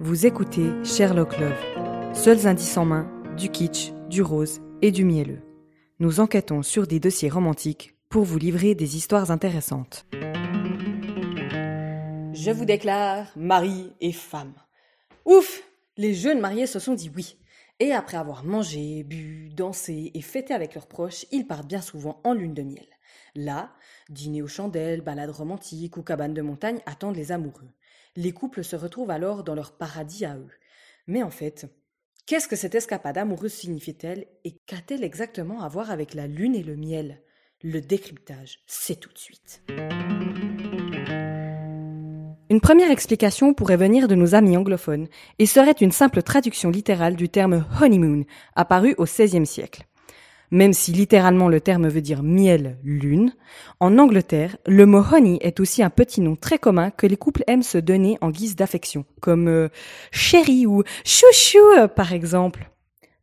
Vous écoutez Sherlock Love, seuls indices en main, du kitsch, du rose et du mielleux. Nous enquêtons sur des dossiers romantiques pour vous livrer des histoires intéressantes. Je vous déclare mari et femme. Ouf Les jeunes mariés se sont dit oui. Et après avoir mangé, bu, dansé et fêté avec leurs proches, ils partent bien souvent en lune de miel. Là, dîner aux chandelles, balades romantiques ou cabanes de montagne attendent les amoureux. Les couples se retrouvent alors dans leur paradis à eux. Mais en fait, qu'est-ce que cette escapade amoureuse signifie-t-elle et qu'a-t-elle exactement à voir avec la lune et le miel? Le décryptage, c'est tout de suite. Une première explication pourrait venir de nos amis anglophones et serait une simple traduction littérale du terme honeymoon, apparu au XVIe siècle. Même si littéralement le terme veut dire miel, lune, en Angleterre, le mot honey est aussi un petit nom très commun que les couples aiment se donner en guise d'affection, comme euh, chérie ou chouchou euh, par exemple.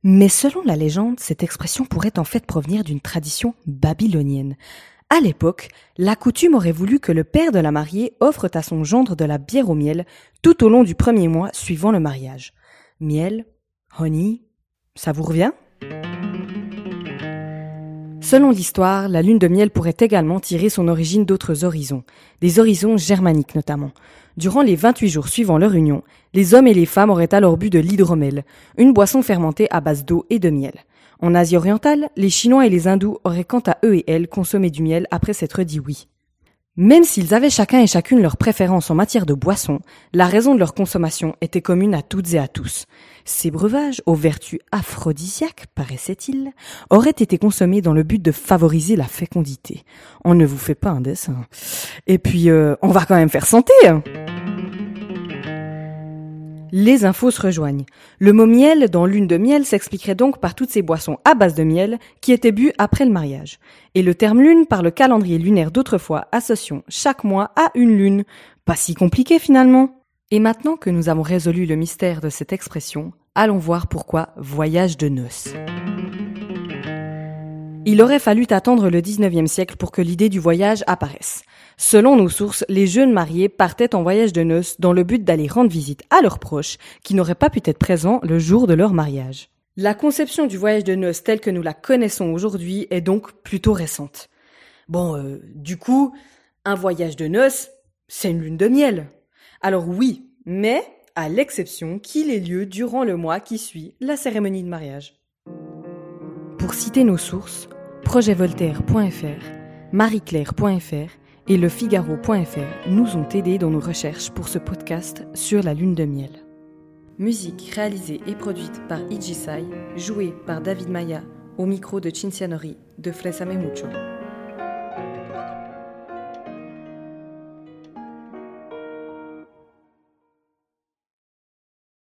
Mais selon la légende, cette expression pourrait en fait provenir d'une tradition babylonienne. À l'époque, la coutume aurait voulu que le père de la mariée offre à son gendre de la bière au miel tout au long du premier mois suivant le mariage. Miel, honey, ça vous revient? Selon l'histoire, la lune de miel pourrait également tirer son origine d'autres horizons, des horizons germaniques notamment. Durant les 28 jours suivant leur union, les hommes et les femmes auraient alors bu de l'hydromel, une boisson fermentée à base d'eau et de miel. En Asie orientale, les Chinois et les Hindous auraient quant à eux et elles consommé du miel après s'être dit oui. Même s'ils avaient chacun et chacune leur préférence en matière de boisson, la raison de leur consommation était commune à toutes et à tous. Ces breuvages, aux vertus aphrodisiaques, paraissait-il, auraient été consommés dans le but de favoriser la fécondité. On ne vous fait pas un dessin. Et puis, euh, on va quand même faire santé hein. Les infos se rejoignent. Le mot miel dans lune de miel s'expliquerait donc par toutes ces boissons à base de miel qui étaient bues après le mariage. Et le terme lune par le calendrier lunaire d'autrefois associons chaque mois à une lune. Pas si compliqué finalement. Et maintenant que nous avons résolu le mystère de cette expression, allons voir pourquoi voyage de noces. Il aurait fallu attendre le 19e siècle pour que l'idée du voyage apparaisse. Selon nos sources, les jeunes mariés partaient en voyage de noces dans le but d'aller rendre visite à leurs proches qui n'auraient pas pu être présents le jour de leur mariage. La conception du voyage de noces telle que nous la connaissons aujourd'hui est donc plutôt récente. Bon, euh, du coup, un voyage de noces, c'est une lune de miel. Alors oui, mais à l'exception qu'il ait lieu durant le mois qui suit la cérémonie de mariage. Pour citer nos sources, projetvoltaire.fr, marieclaire.fr et lefigaro.fr nous ont aidés dans nos recherches pour ce podcast sur la lune de miel. Musique réalisée et produite par Ijisai, jouée par David Maya au micro de Cincianori de Flesame Mucho.